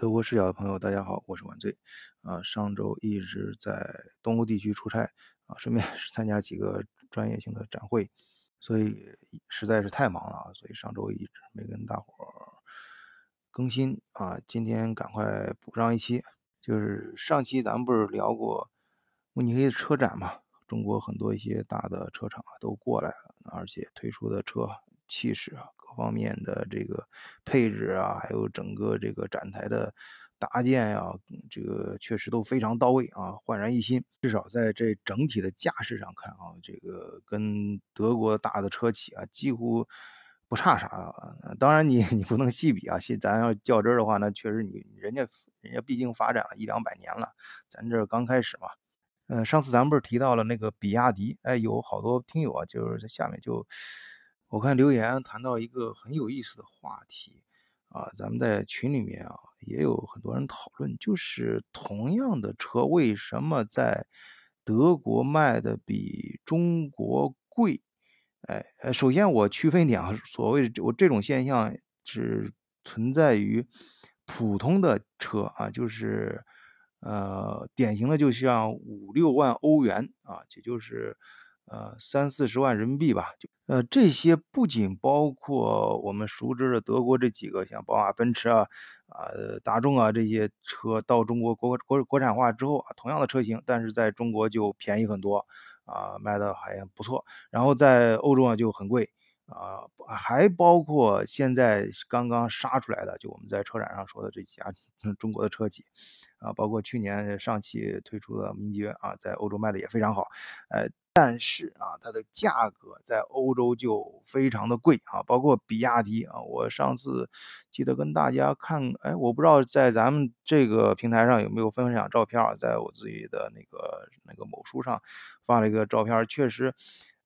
德国视角的朋友，大家好，我是晚醉。啊，上周一直在东欧地区出差啊，顺便是 参加几个专业性的展会，所以实在是太忙了啊，所以上周一直没跟大伙儿更新啊。今天赶快补上一期，就是上期咱们不是聊过慕尼黑的车展嘛？中国很多一些大的车厂啊都过来了，而且推出的车气势啊。方面的这个配置啊，还有整个这个展台的搭建呀，这个确实都非常到位啊，焕然一新。至少在这整体的架势上看啊，这个跟德国大的车企啊几乎不差啥。当然你 你不能细比啊，细咱要较真的话，那确实你人家人家毕竟发展了一两百年了，咱这刚开始嘛。嗯，上次咱们不是提到了那个比亚迪？哎，有好多听友啊，就是在下面就。我看留言谈到一个很有意思的话题啊，咱们在群里面啊也有很多人讨论，就是同样的车为什么在德国卖的比中国贵？哎，首先我区分点啊，所谓我这种现象是存在于普通的车啊，就是呃典型的就像五六万欧元啊，也就是。呃，三四十万人民币吧，就呃这些不仅包括我们熟知的德国这几个像宝马、奔驰啊、啊大众啊这些车到中国国国国产化之后啊，同样的车型，但是在中国就便宜很多啊，卖的还不错，然后在欧洲啊就很贵啊，还包括现在刚刚杀出来的，就我们在车展上说的这几家中国的车企啊，包括去年上汽推出的名爵啊，在欧洲卖的也非常好，呃。但是啊，它的价格在欧洲就非常的贵啊，包括比亚迪啊，我上次记得跟大家看，哎，我不知道在咱们这个平台上有没有分享照片啊，在我自己的那个那个某书上发了一个照片，确实，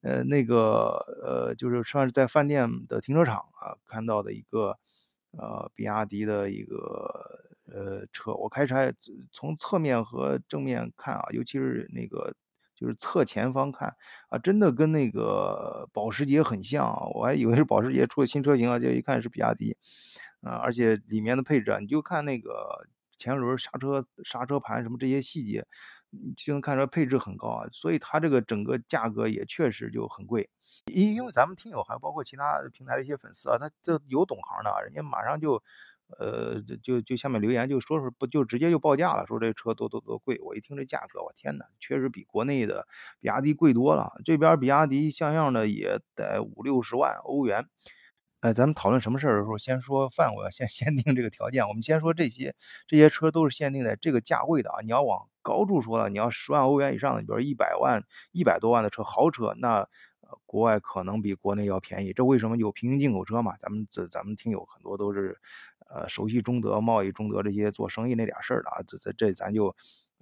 呃，那个呃，就是算是在饭店的停车场啊看到的一个呃比亚迪的一个呃车，我开车从侧面和正面看啊，尤其是那个。就是侧前方看啊，真的跟那个保时捷很像啊，我还以为是保时捷出的新车型啊，结果一看是比亚迪，啊，而且里面的配置啊，你就看那个前轮刹车、刹车盘什么这些细节，就能看出来配置很高啊，所以它这个整个价格也确实就很贵。因因为咱们听友还包括其他平台的一些粉丝啊，他这有懂行的，人家马上就。呃，就就下面留言就说说不就直接就报价了，说这车多多多贵。我一听这价格，我天哪，确实比国内的比亚迪贵多了。这边比亚迪像样的也得五六十万欧元。哎，咱们讨论什么事儿的时候，先说范围，先 限定这个条件。我们先说这些这些车都是限定在这个价位的啊。你要往高处说了，你要十万欧元以上的，比如一百万、一百多万的车，豪车，那国外可能比国内要便宜。这为什么有平行进口车嘛？咱们这咱们听友很多都是。呃，熟悉中德贸易、中德这些做生意那点事儿的啊，这这这咱就，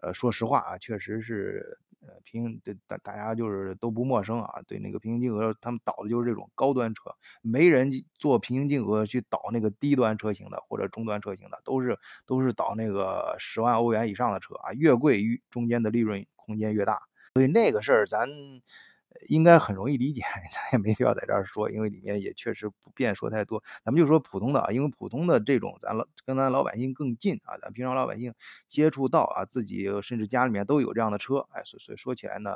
呃，说实话啊，确实是，呃，平行大大家就是都不陌生啊，对那个平行竞合，他们导的就是这种高端车，没人做平行竞合去导那个低端车型的或者中端车型的，都是都是导那个十万欧元以上的车啊，越贵越中间的利润空间越大，所以那个事儿咱。应该很容易理解，咱也没必要在这儿说，因为里面也确实不便说太多。咱们就说普通的啊，因为普通的这种，咱老跟咱老百姓更近啊，咱平常老百姓接触到啊，自己甚至家里面都有这样的车，哎，所所以说起来呢，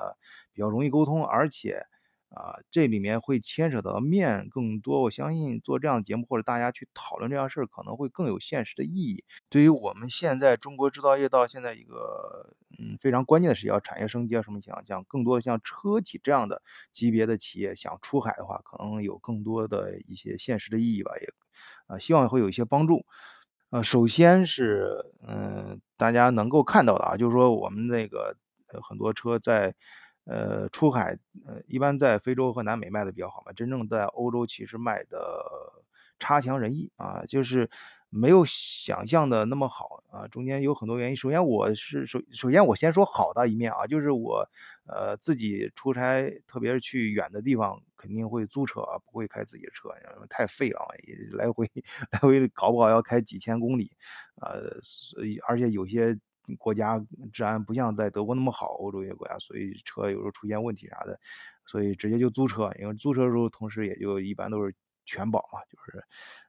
比较容易沟通，而且。啊，这里面会牵扯到面更多，我相信做这样的节目或者大家去讨论这样事儿，可能会更有现实的意义。对于我们现在中国制造业到现在一个嗯非常关键的是要产业升级啊什么想像更多的像车企这样的级别的企业想出海的话，可能有更多的一些现实的意义吧，也啊希望会有一些帮助。呃，首先是嗯大家能够看到的啊，就是说我们那个很多车在。呃，出海，呃，一般在非洲和南美卖的比较好嘛。真正在欧洲，其实卖的差强人意啊，就是没有想象的那么好啊。中间有很多原因。首先，我是首首先我先说好的一面啊，就是我呃自己出差，特别是去远的地方，肯定会租车啊，不会开自己的车，太费了，来回 来回搞不好要开几千公里，呃，所以而且有些。国家治安不像在德国那么好，欧洲一些国家，所以车有时候出现问题啥的，所以直接就租车。因为租车的时候，同时也就一般都是全保嘛，就是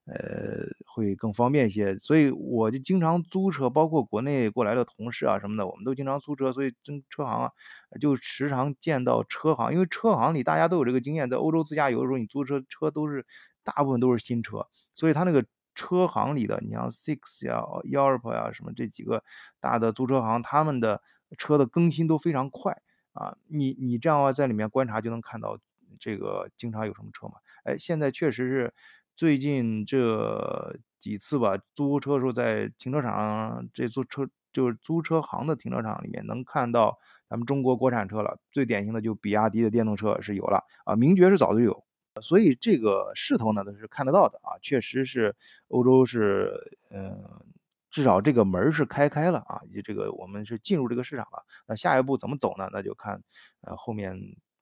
呃会更方便一些。所以我就经常租车，包括国内过来的同事啊什么的，我们都经常租车。所以真车行啊，就时常见到车行，因为车行里大家都有这个经验，在欧洲自驾游的时候，你租车车都是大部分都是新车，所以他那个。车行里的，你像 Six 呀、Europe 呀什么这几个大的租车行，他们的车的更新都非常快啊。你你这样的话在里面观察就能看到这个经常有什么车嘛？哎，现在确实是最近这几次吧，租车时候在停车场这租车就是租车行的停车场里面能看到咱们中国国产车了。最典型的就比亚迪的电动车是有了啊，名爵是早就有。所以这个势头呢，都是看得到的啊，确实是欧洲是，嗯，至少这个门是开开了啊，就这个我们是进入这个市场了。那下一步怎么走呢？那就看呃后面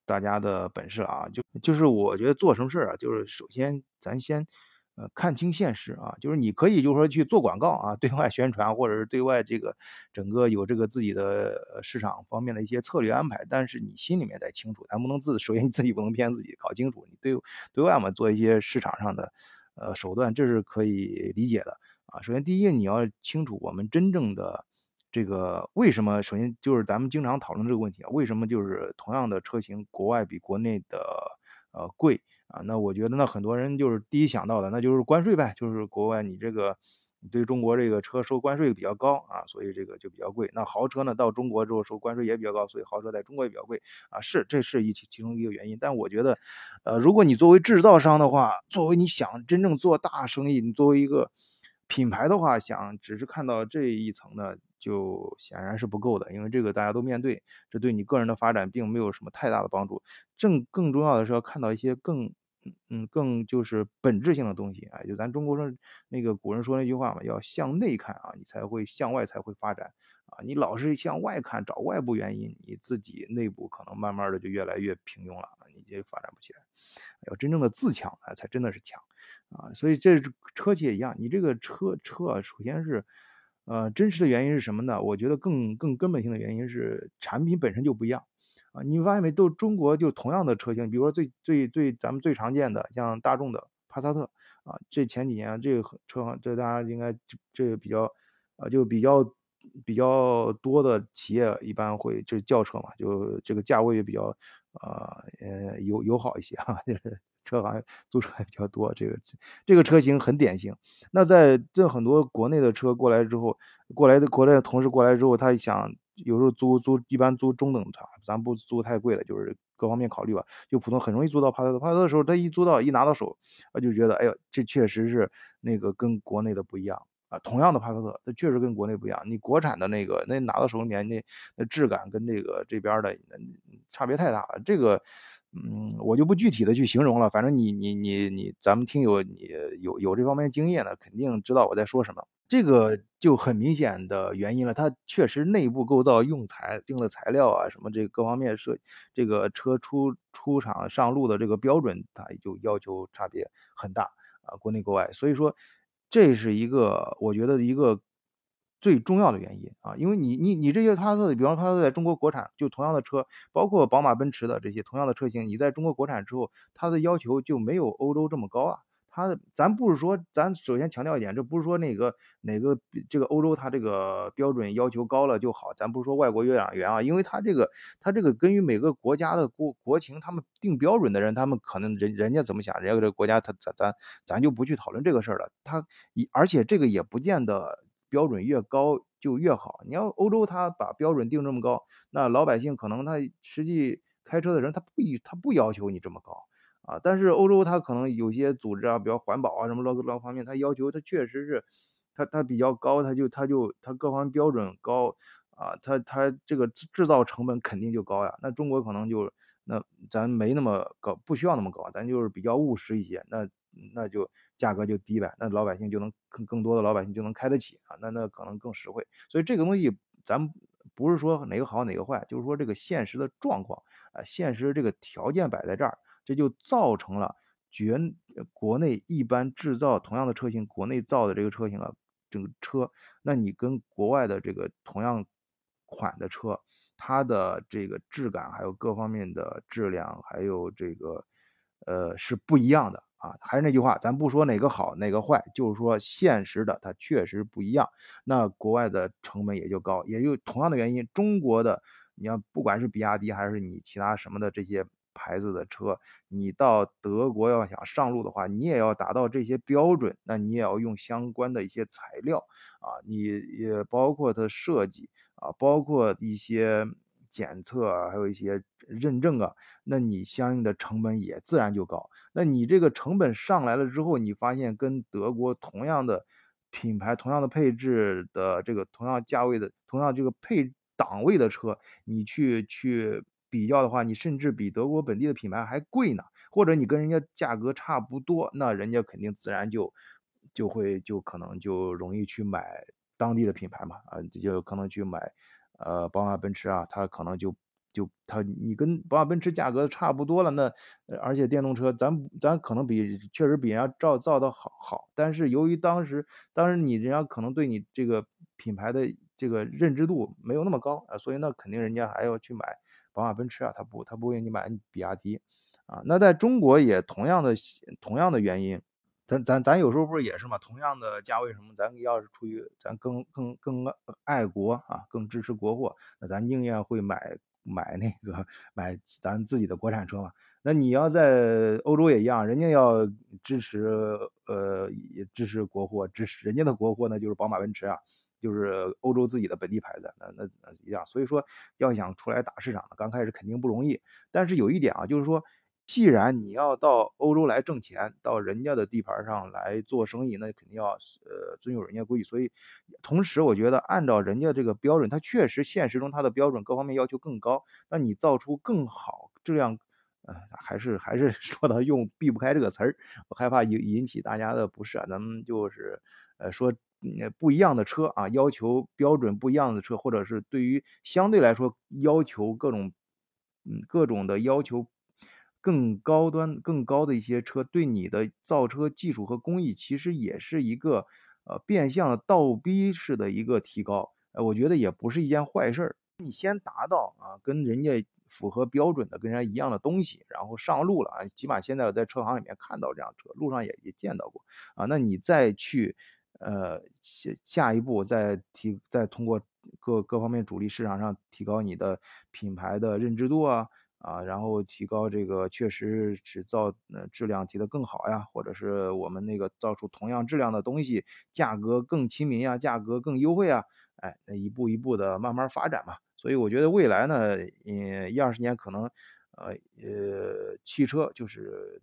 大家的本事啊。就就是我觉得做什么事儿啊，就是首先咱先。呃，看清现实啊，就是你可以就是说去做广告啊，对外宣传，或者是对外这个整个有这个自己的市场方面的一些策略安排，但是你心里面得清楚，咱不能自首先你自己不能骗自己，搞清楚你对对外嘛做一些市场上的呃手段，这是可以理解的啊。首先第一，你要清楚我们真正的这个为什么，首先就是咱们经常讨论这个问题啊，为什么就是同样的车型，国外比国内的呃贵？啊，那我觉得那很多人就是第一想到的，那就是关税呗，就是国外你这个你对中国这个车收关税比较高啊，所以这个就比较贵。那豪车呢，到中国之后收关税也比较高，所以豪车在中国也比较贵啊。是，这是一其其中一个原因。但我觉得，呃，如果你作为制造商的话，作为你想真正做大生意，你作为一个品牌的话，想只是看到这一层呢。就显然是不够的，因为这个大家都面对，这对你个人的发展并没有什么太大的帮助。正更重要的是要看到一些更，嗯更就是本质性的东西啊。就咱中国人那个古人说那句话嘛，要向内看啊，你才会向外才会发展啊。你老是向外看，找外部原因，你自己内部可能慢慢的就越来越平庸了，你就发展不起来。要真正的自强啊，才真的是强啊。所以这车企也一样，你这个车车啊首先是。呃，真实的原因是什么呢？我觉得更更根本性的原因是产品本身就不一样啊！你发现没？都中国就同样的车型，比如说最最最咱们最常见的像大众的帕萨特啊，这前几年这个车这大家应该这个比较啊，就比较比较多的企业一般会就是轿车嘛，就这个价位也比较啊呃友友好一些哈，就是。车行租车也比较多，这个这个车型很典型。那在这很多国内的车过来之后，过来的国内的同事过来之后，他想有时候租租一般租中等车，咱不租太贵的，就是各方面考虑吧。就普通很容易租到帕萨特，帕萨特的时候，他一租到一拿到手，他就觉得，哎呦，这确实是那个跟国内的不一样同样的帕萨特，它确实跟国内不一样。你国产的那个那拿到手里面那那质感跟这个这边的差别太大了，这个。嗯，我就不具体的去形容了，反正你你你你，咱们听友你有有这方面经验的，肯定知道我在说什么。这个就很明显的原因了，它确实内部构造、用材、用的材料啊，什么这各方面设，这个车出出厂上路的这个标准，它就要求差别很大啊，国内国外。所以说，这是一个我觉得一个。最重要的原因啊，因为你你你这些帕萨特，比方说帕萨特在中国国产，就同样的车，包括宝马、奔驰的这些同样的车型，你在中国国产之后，它的要求就没有欧洲这么高啊。它咱不是说，咱首先强调一点，这不是说哪个哪个这个欧洲它这个标准要求高了就好，咱不是说外国月亮圆啊，因为它这个它这个根据每个国家的国国情，他们定标准的人，他们可能人人家怎么想，人家这个国家他咱咱咱就不去讨论这个事儿了。他一而且这个也不见得。标准越高就越好。你要欧洲，他把标准定这么高，那老百姓可能他实际开车的人他不他不要求你这么高啊。但是欧洲它可能有些组织啊，比较环保啊什么各各方面，它要求它确实是它它比较高，它就它就它各方面标准高啊，他他这个制造成本肯定就高呀。那中国可能就那咱没那么高，不需要那么高，咱就是比较务实一些。那那就价格就低呗，那老百姓就能更更多的老百姓就能开得起啊，那那可能更实惠。所以这个东西咱不是说哪个好哪个坏，就是说这个现实的状况啊，现实这个条件摆在这儿，这就造成了绝国内一般制造同样的车型，国内造的这个车型啊，这个车，那你跟国外的这个同样款的车，它的这个质感还有各方面的质量，还有这个。呃，是不一样的啊，还是那句话，咱不说哪个好哪个坏，就是说现实的它确实不一样。那国外的成本也就高，也就同样的原因，中国的你要不管是比亚迪还是你其他什么的这些牌子的车，你到德国要想上路的话，你也要达到这些标准，那你也要用相关的一些材料啊，你也包括它设计啊，包括一些。检测啊，还有一些认证啊，那你相应的成本也自然就高。那你这个成本上来了之后，你发现跟德国同样的品牌、同样的配置的这个同样价位的、同样这个配档位的车，你去去比较的话，你甚至比德国本地的品牌还贵呢。或者你跟人家价格差不多，那人家肯定自然就就会就可能就容易去买当地的品牌嘛，啊，就可能去买。呃，宝马、奔驰啊，他可能就就它你跟宝马、奔驰价格差不多了，那而且电动车咱咱可能比确实比人家造造的好好，但是由于当时当时你人家可能对你这个品牌的这个认知度没有那么高啊，所以那肯定人家还要去买宝马、奔驰啊，他不他不会你买比亚迪啊。那在中国也同样的同样的原因。咱咱咱有时候不是也是嘛？同样的价位什么，咱要是出于咱更更更爱国啊，更支持国货，那咱宁愿会买买那个买咱自己的国产车嘛。那你要在欧洲也一样，人家要支持呃支持国货，支持人家的国货呢，就是宝马、奔驰啊，就是欧洲自己的本地牌子，那那那一样。所以说，要想出来打市场，刚开始肯定不容易。但是有一点啊，就是说。既然你要到欧洲来挣钱，到人家的地盘上来做生意，那肯定要呃遵守人家规矩。所以，同时我觉得按照人家这个标准，它确实现实中它的标准各方面要求更高。那你造出更好质量，呃，还是还是 说到用避不开这个词儿，我害怕引引起大家的不适啊。咱们就是呃说不一样的车啊，要求标准不一样的车，或者是对于相对来说要求各种嗯各种的要求。更高端、更高的一些车，对你的造车技术和工艺，其实也是一个呃变相的倒逼式的一个提高。呃，我觉得也不是一件坏事儿。你先达到啊，跟人家符合标准的、跟人家一样的东西，然后上路了啊。起码现在我在车行里面看到这辆车，路上也也见到过啊。那你再去呃下下一步再提，再通过各各方面主力市场上提高你的品牌的认知度啊。啊，然后提高这个确实是造呃质量提得更好呀，或者是我们那个造出同样质量的东西，价格更亲民呀，价格更优惠啊，哎，一步一步的慢慢发展嘛。所以我觉得未来呢，嗯，一二十年可能，呃呃，汽车就是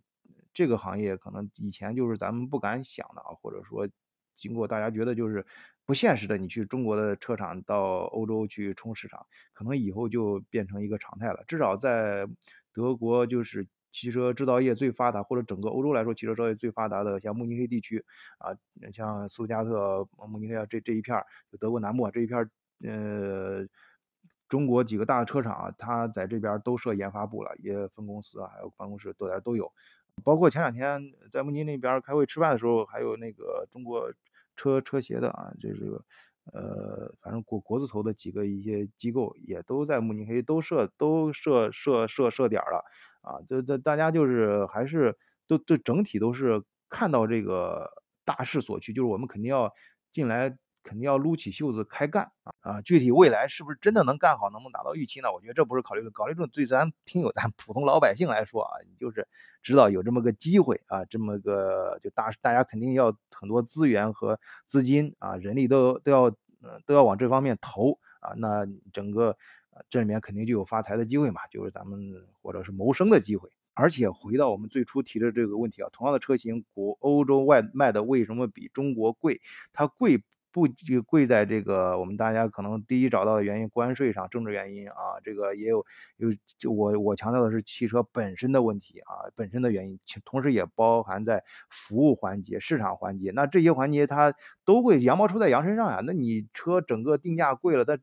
这个行业，可能以前就是咱们不敢想的啊，或者说经过大家觉得就是。不现实的，你去中国的车厂到欧洲去冲市场，可能以后就变成一个常态了。至少在德国，就是汽车制造业最发达，或者整个欧洲来说，汽车制造业最发达的，像慕尼黑地区啊，像斯图加特、慕尼黑啊这这一片儿，就德国南部这一片儿，呃，中国几个大的车厂，它在这边都设研发部了，也分公司啊，还有办公室，多点都有。包括前两天在慕尼黑那边开会吃饭的时候，还有那个中国。车车协的啊，就是，呃，反正国国字头的几个一些机构也都在慕尼黑都设都设设设设点了啊，这这大家就是还是都都整体都是看到这个大势所趋，就是我们肯定要进来。肯定要撸起袖子开干啊啊！具体未来是不是真的能干好，能不能达到预期呢？我觉得这不是考虑的，考虑这种对咱听友、咱普通老百姓来说啊，你就是知道有这么个机会啊，这么个就大大家肯定要很多资源和资金啊，人力都都要嗯都要往这方面投啊，那整个这里面肯定就有发财的机会嘛，就是咱们或者是谋生的机会。而且回到我们最初提的这个问题啊，同样的车型，国欧洲外卖的为什么比中国贵？它贵。不就贵在这个我们大家可能第一找到的原因，关税上政治原因啊，这个也有有我我强调的是汽车本身的问题啊，本身的原因，同时也包含在服务环节、市场环节，那这些环节它都会羊毛出在羊身上呀。那你车整个定价贵了，那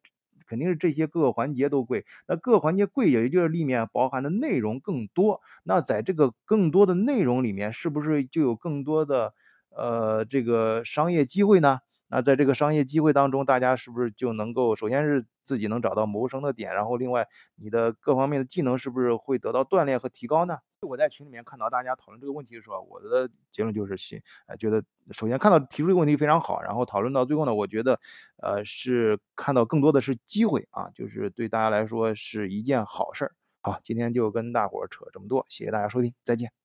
肯定是这些各个环节都贵，那各个环节贵，也就是里面包含的内容更多。那在这个更多的内容里面，是不是就有更多的呃这个商业机会呢？那在这个商业机会当中，大家是不是就能够首先是自己能找到谋生的点，然后另外你的各方面的技能是不是会得到锻炼和提高呢？我在群里面看到大家讨论这个问题的时候，我的结论就是行，呃，觉得首先看到提出这个问题非常好，然后讨论到最后呢，我觉得，呃，是看到更多的是机会啊，就是对大家来说是一件好事儿。好，今天就跟大伙儿扯这么多，谢谢大家收听，再见。